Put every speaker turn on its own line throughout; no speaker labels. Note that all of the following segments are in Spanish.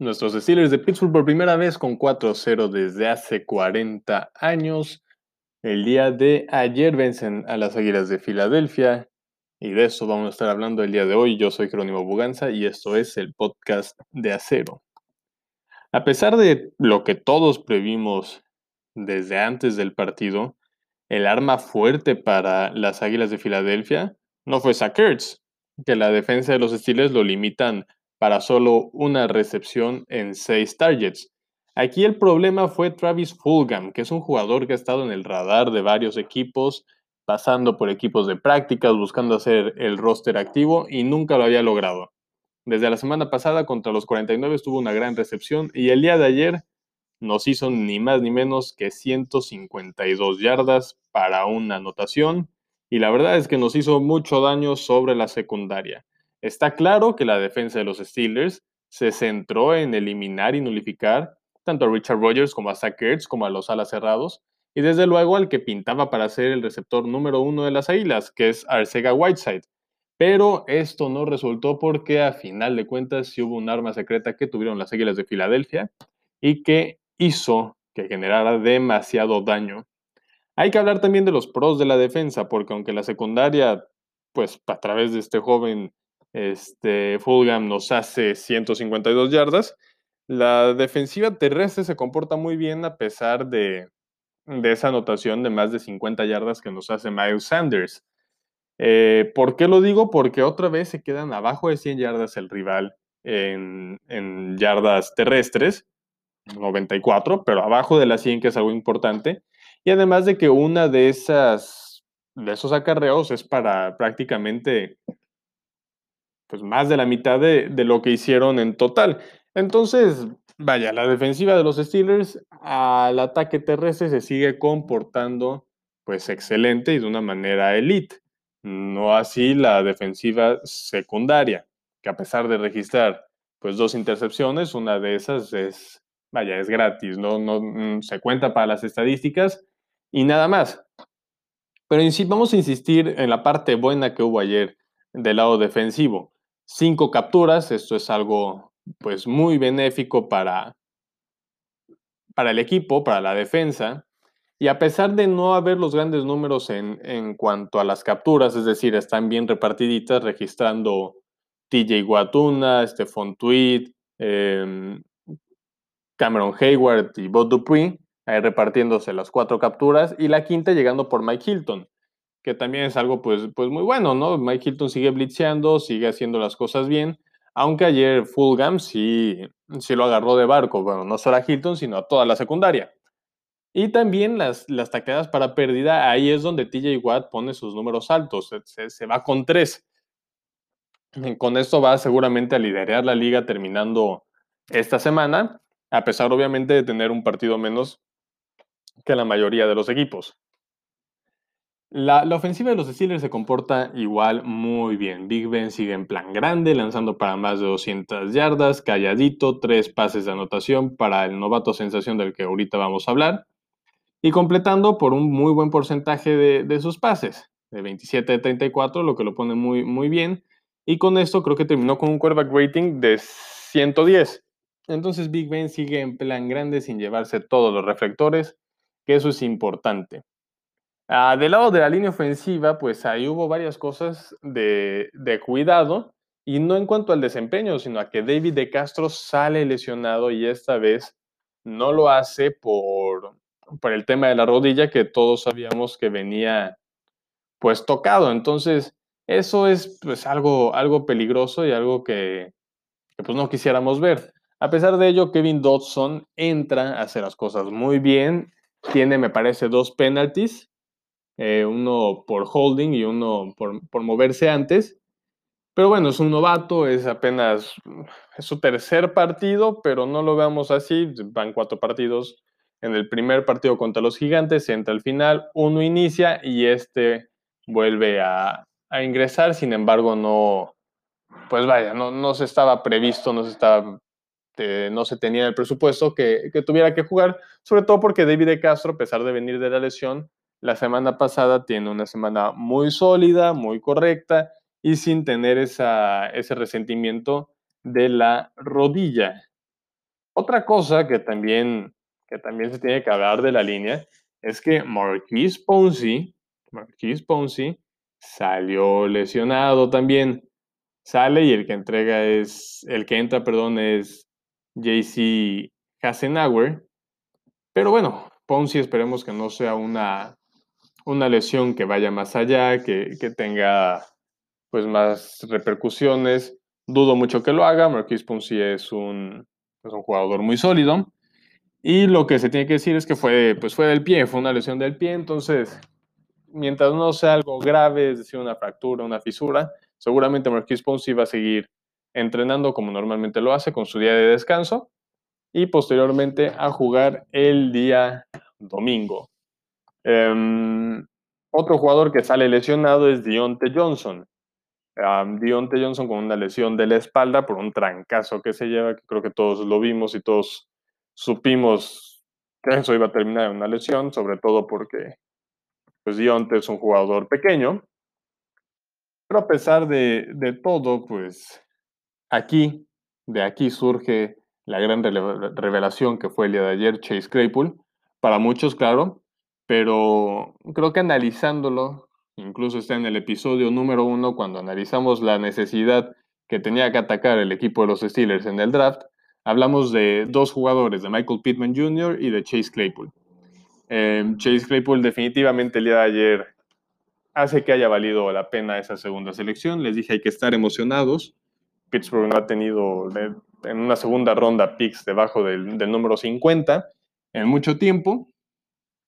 Nuestros Steelers de Pittsburgh por primera vez con 4-0 desde hace 40 años. El día de ayer vencen a las Águilas de Filadelfia y de eso vamos a estar hablando el día de hoy. Yo soy Jerónimo Buganza y esto es el podcast de Acero. A pesar de lo que todos previmos desde antes del partido, el arma fuerte para las Águilas de Filadelfia no fue Zach que la defensa de los Steelers lo limitan para solo una recepción en seis targets. Aquí el problema fue Travis Fulgham, que es un jugador que ha estado en el radar de varios equipos, pasando por equipos de prácticas, buscando hacer el roster activo y nunca lo había logrado. Desde la semana pasada contra los 49 tuvo una gran recepción y el día de ayer nos hizo ni más ni menos que 152 yardas para una anotación y la verdad es que nos hizo mucho daño sobre la secundaria. Está claro que la defensa de los Steelers se centró en eliminar y nulificar tanto a Richard Rogers como a Zach como a los alas cerrados y desde luego al que pintaba para ser el receptor número uno de las Águilas, que es Arcega Whiteside. Pero esto no resultó porque a final de cuentas sí hubo un arma secreta que tuvieron las Águilas de Filadelfia y que hizo que generara demasiado daño. Hay que hablar también de los pros de la defensa, porque aunque la secundaria, pues a través de este joven este, Fulham nos hace 152 yardas. La defensiva terrestre se comporta muy bien a pesar de, esa anotación de más de 50 yardas que nos hace Miles Sanders. Eh, ¿Por qué lo digo? Porque otra vez se quedan abajo de 100 yardas el rival en, en yardas terrestres, 94, pero abajo de las 100, que es algo importante. Y además de que una de esas de esos acarreos es para prácticamente pues más de la mitad de, lo que hicieron en total. Entonces, vaya, la defensiva de los Steelers al ataque terrestre se sigue comportando pues excelente y de una manera elite. No así la defensiva secundaria, que a pesar de registrar pues dos intercepciones, una de esas es, vaya, es gratis, no, no mm, se cuenta para las estadísticas y nada más. Pero vamos a insistir en la parte buena que hubo ayer del lado defensivo cinco capturas. Esto es algo pues muy benéfico para, para el equipo, para la defensa. Y a pesar de no haber los grandes números en, en cuanto a las capturas, es decir, están bien repartiditas, registrando TJ Guatuna, Stephon Tweed, em, Cameron Hayward y Bob Dupree, ahí repartiéndose las cuatro capturas, y la quinta llegando por Mike Hilton que también es algo pues, pues muy bueno, ¿no? Mike Hilton sigue blitzeando, sigue haciendo las cosas bien, aunque ayer Fulgham sí, sí lo agarró de barco, bueno, no solo a Hilton, sino a toda la secundaria. Y también las, las para pérdida, ahí es donde TJ Watt pone sus números altos, se, se va con tres. Con esto va seguramente a liderar la liga terminando esta semana, a pesar obviamente de tener un partido menos que la mayoría de los equipos. La, ofensiva de los Steelers se comporta igual muy bien. Big Ben sigue en plan grande, lanzando para más de 200 yardas, calladito, tres pases de anotación para el novato sensación del que ahorita vamos a hablar, y completando por un muy buen porcentaje de, sus pases, de 27 de 34, lo que lo pone muy, muy bien. Y con esto creo que terminó con un quarterback rating de 110. Entonces Big Ben sigue en plan grande sin llevarse todos los reflectores, que eso es importante. Ah, del lado de la línea ofensiva, pues ahí hubo varias cosas de, cuidado, y no en cuanto al desempeño, sino a que David de Castro sale lesionado y esta vez no lo hace por, el tema de la rodilla que todos sabíamos que venía pues tocado. Entonces, eso es pues algo, algo peligroso y algo que, que pues no quisiéramos ver. A pesar de ello, Kevin Dodson entra a hacer las cosas muy bien. Tiene, me parece, dos penalties eh, uno por holding y uno por, moverse antes. Pero bueno, es un novato, es apenas es su tercer partido, pero no lo veamos así. Van cuatro partidos. En el primer partido contra los gigantes, entra al final, uno inicia y este vuelve a, ingresar. Sin embargo, no, pues vaya, no, no se estaba previsto, no se estaba eh, no se tenía el presupuesto que, que, tuviera que jugar, sobre todo porque David Castro, a pesar de venir de la lesión, la semana pasada tiene una semana muy sólida, muy correcta y sin tener ese resentimiento de la rodilla. Otra cosa que también, que también se tiene que hablar de la línea es que Marquise Ponzi, Marquise Ponzi salió lesionado también. Sale y el que entrega es, el que entra, perdón, es JC Hasenauer. Pero bueno, Ponzi esperemos que no sea una, una lesión que vaya más allá, que, que tenga pues más repercusiones. Dudo mucho que lo haga. Marquis Ponzi es un, es un jugador muy sólido. Y lo que se tiene que decir es que fue, pues fue del pie, fue una lesión del pie. Entonces, mientras no sea algo grave, es decir, una fractura, una fisura, seguramente Marquis Ponzi va a seguir entrenando como normalmente lo hace, con su día de descanso. Y posteriormente a jugar el día domingo. Em, otro jugador que sale lesionado es Dionte Johnson. Dionte Johnson con una lesión de la espalda por un trancazo que se lleva, que creo que todos lo vimos y todos supimos que eso iba a terminar en una lesión, sobre todo porque pues Dionte es un jugador pequeño. Pero a pesar de, de todo, pues aquí, de aquí surge la gran revelación que fue el día de ayer, Chase Claypool. Para muchos, claro, pero creo que analizándolo Incluso está en el episodio número uno cuando analizamos la necesidad que tenía que atacar el equipo de los Steelers en el draft. Hablamos de dos jugadores, de Michael Pittman Jr. y de Chase Claypool. Em, Chase Claypool definitivamente el día de ayer hace que haya valido la pena esa segunda selección. Les dije hay que estar emocionados. Pittsburgh no ha tenido en una segunda ronda picks debajo del número 50 en mucho tiempo.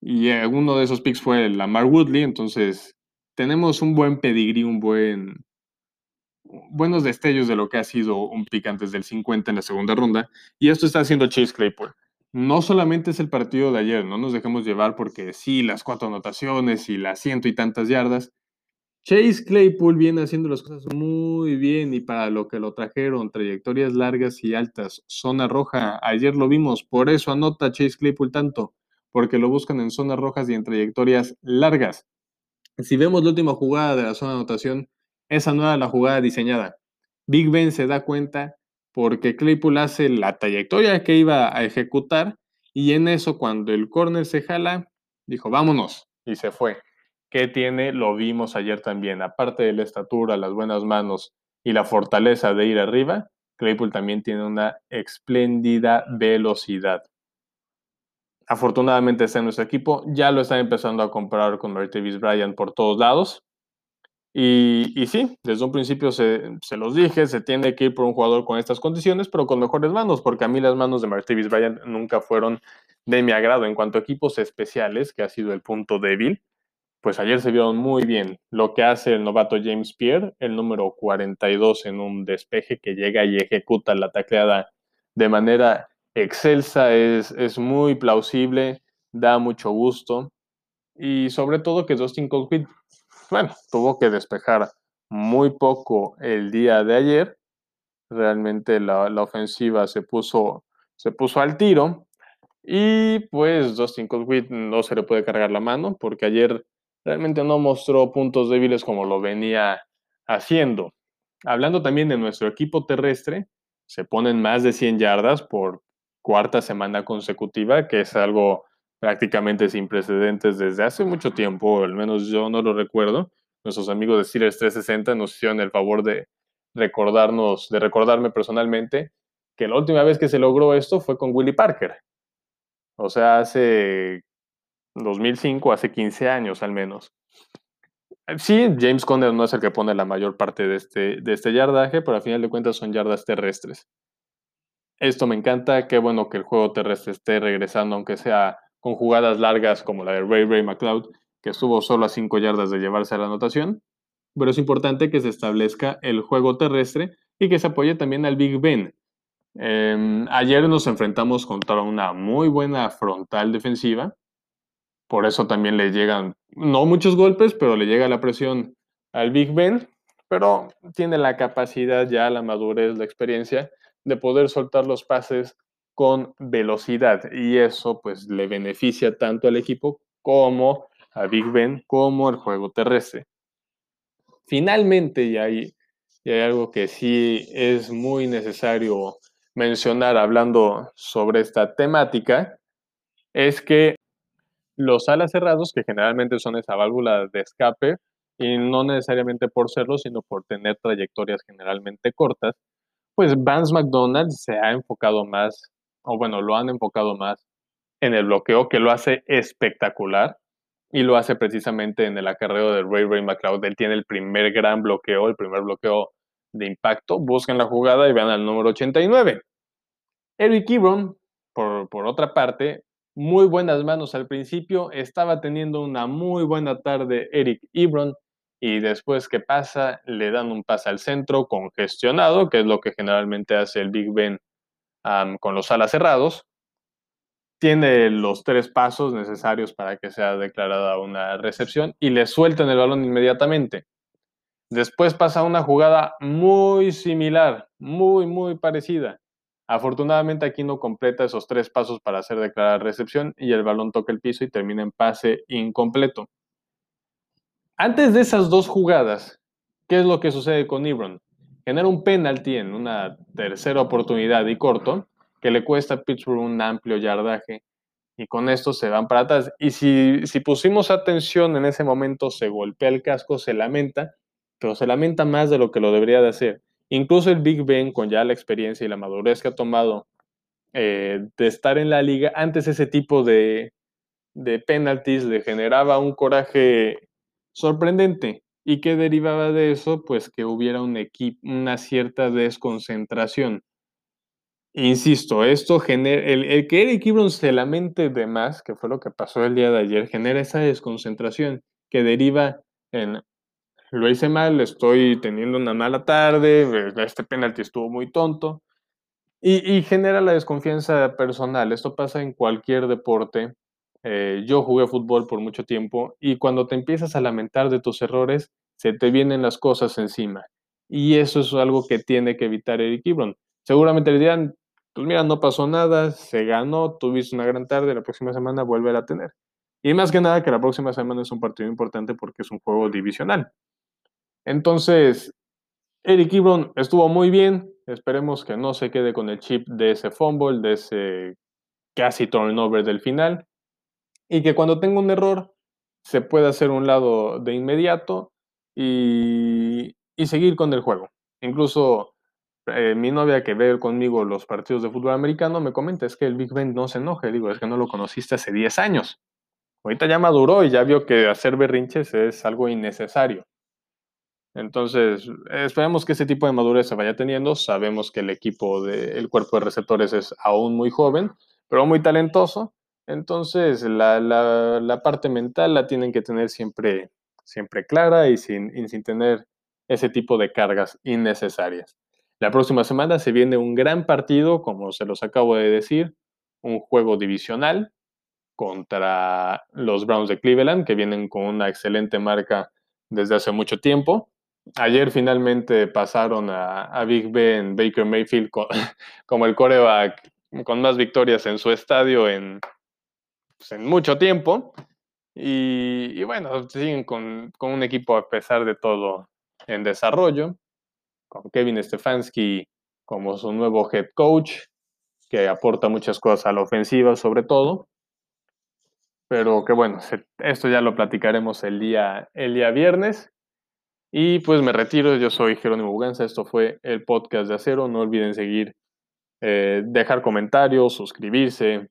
Y uno de esos picks fue Lamar Woodley, entonces tenemos un buen pedigrí, un buen buenos destellos de lo que ha sido un pick antes del 50 en la segunda ronda. Y esto está haciendo Chase Claypool. No solamente es el partido de ayer, no nos dejemos llevar porque sí, las cuatro anotaciones y las ciento y tantas yardas. Chase Claypool viene haciendo las cosas muy bien y para lo que lo trajeron, trayectorias largas y altas, zona roja, ayer lo vimos, por eso anota Chase Claypool tanto, porque lo buscan en zonas rojas y en trayectorias largas. Si vemos la última jugada de la zona de anotación, esa no era la jugada diseñada. Big Ben se da cuenta porque Claypool hace la trayectoria que iba a ejecutar y en eso cuando el corner se jala, dijo, vámonos y se fue. ¿Qué tiene? Lo vimos ayer también. Aparte de la estatura, las buenas manos y la fortaleza de ir arriba, Claypool también tiene una espléndida velocidad afortunadamente está en nuestro equipo. Ya lo están empezando a comparar con Martavis Bryant por todos lados. Y, y, sí, desde un principio se, se, los dije, se tiene que ir por un jugador con estas condiciones, pero con mejores manos, porque a mí las manos de Martavis Bryant nunca fueron de mi agrado. En cuanto a equipos especiales, que ha sido el punto débil, pues ayer se vieron muy bien. Lo que hace el novato James Pierre, el número 42 en un despeje que llega y ejecuta la tacleada de manera excelsa, es, es muy plausible, da mucho gusto. Y sobre todo que Dustin Colquitt, bueno, tuvo que despejar muy poco el día de ayer. Realmente la, la, ofensiva se puso, se puso al tiro. Y pues Dustin Colquitt no se le puede cargar la mano porque ayer realmente no mostró puntos débiles como lo venía haciendo. Hablando también de nuestro equipo terrestre, se ponen más de 100 yardas por, cuarta semana consecutiva, que es algo prácticamente sin precedentes desde hace mucho tiempo, al menos yo no lo recuerdo. Nuestros amigos de Steelers 360 nos hicieron el favor de recordarnos, de recordarme personalmente que la última vez que se logró esto fue con Willie Parker. O sea, hace 2005, hace 15 años al menos. Sí, James Conner no es el que pone la mayor parte de este, de este yardaje, pero al final de cuentas son yardas terrestres. Esto me encanta, qué bueno que el juego terrestre esté regresando, aunque sea con jugadas largas como la de Ray Ray McLeod, que estuvo solo a 5 yardas de llevarse a la anotación. Pero es importante que se establezca el juego terrestre y que se apoye también al Big Ben. Em, ayer nos enfrentamos contra una muy buena frontal defensiva. Por eso también le llegan, no muchos golpes, pero le llega la presión al Big Ben. Pero tiene la capacidad ya, la madurez, la experiencia de poder soltar los pases con velocidad y eso pues le beneficia tanto al equipo como a Big Ben como al juego terrestre. Finalmente, y hay, y hay algo que sí es muy necesario mencionar hablando sobre esta temática es que los alas cerrados, que generalmente son esa válvula de escape, y no necesariamente por serlo, sino por tener trayectorias generalmente cortas, pues Vance McDonald se ha enfocado más, o bueno, lo han enfocado más en el bloqueo, que lo hace espectacular, y lo hace precisamente en el acarreo de Ray Ray McLeod. Él tiene el primer gran bloqueo, el primer bloqueo de impacto. Busquen la jugada y vean al número 89. Eric Ebron, por, por otra parte, muy buenas manos al principio, estaba teniendo una muy buena tarde Eric Ebron y después que pasa le dan un pase al centro congestionado, que es lo que generalmente hace el Big Ben con los alas cerrados. Tiene los tres pasos necesarios para que sea declarada una recepción y le sueltan el balón inmediatamente. Después pasa una jugada muy similar, muy, muy parecida. Afortunadamente aquí no completa esos tres pasos para hacer declarada recepción y el balón toca el piso y termina en pase incompleto. Antes de esas dos jugadas, ¿qué es lo que sucede con Ebron? Genera un penalti en una tercera oportunidad y corto que le cuesta a Pittsburgh un amplio yardaje y con esto se van para atrás. Y si, si pusimos atención en ese momento, se golpea el casco, se lamenta pero se lamenta más de lo que lo debería de hacer. Incluso el Big Ben, con ya la experiencia y la madurez que ha tomado eh, de estar en la liga, antes ese tipo de, de penalties le generaba un coraje sorprendente. ¿Y qué derivaba de eso? Pues que hubiera un una cierta desconcentración. Insisto, esto genera, el, el, que Eric Ebron se lamente de más, que fue lo que pasó el día de ayer, genera esa desconcentración que deriva en lo hice mal, estoy teniendo una mala tarde, este penalti estuvo muy tonto. Y, genera la desconfianza personal. Esto pasa en cualquier deporte. Eh, yo jugué fútbol por mucho tiempo y cuando te empiezas a lamentar de tus errores, se te vienen las cosas encima. Y eso es algo que tiene que evitar Eric Ebron. Seguramente le dirán, pues mira, no pasó nada, se ganó, tuviste una gran tarde, la próxima semana vuelve a tener. Y más que nada que la próxima semana es un partido importante porque es un juego divisional. Entonces, Eric Ebron estuvo muy bien. Esperemos que no se quede con el chip de ese fumble, de ese casi turnover del final. Y que cuando tenga un error, se pueda hacer un lado de inmediato y, seguir con el juego. Incluso eh, mi novia que ve conmigo los partidos de fútbol americano me comenta, es que el Big Ben no se enoje. Digo, es que no lo conociste hace 10 años. Ahorita ya maduró y ya vio que hacer berrinches es algo innecesario. Entonces, esperemos que ese tipo de madurez se vaya teniendo. Sabemos que el equipo del cuerpo de receptores es aún muy joven, pero muy talentoso. Entonces, la, parte mental la tienen que tener siempre, siempre clara y sin, sin tener ese tipo de cargas innecesarias. La próxima semana se viene un gran partido, como se los acabo de decir, un juego divisional contra los Browns de Cleveland, que vienen con una excelente marca desde hace mucho tiempo. Ayer finalmente pasaron a, Big Ben Baker Mayfield como el coreback con más victorias en su estadio en, pues, en mucho tiempo. Y, bueno, siguen con, un equipo a pesar de todo en desarrollo, con Kevin Stefanski como su nuevo head coach, que aporta muchas cosas a la ofensiva sobre todo. Pero que bueno, esto ya lo platicaremos el día, el día viernes. Y pues me retiro, yo soy Jerónimo Buganza, esto fue el podcast de Acero, no olviden seguir, eh, dejar comentarios, suscribirse,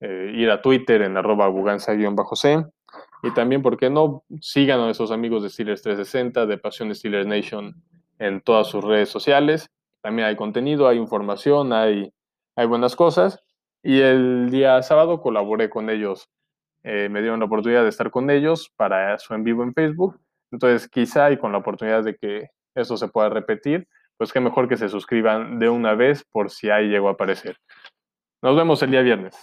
eh, ir a Twitter en arroba buganza-c y también, ¿por qué no? Sigan a esos amigos de Steelers 360, de Pasión Steelers Nation en todas sus redes sociales. También hay contenido, hay información, hay, hay buenas cosas. Y el día sábado colaboré con ellos, eh, me dieron la oportunidad de estar con ellos para su en vivo en Facebook entonces, quizá y con la oportunidad de que eso se pueda repetir, pues qué mejor que se suscriban de una vez por si ahí llegó a aparecer. Nos vemos el día viernes.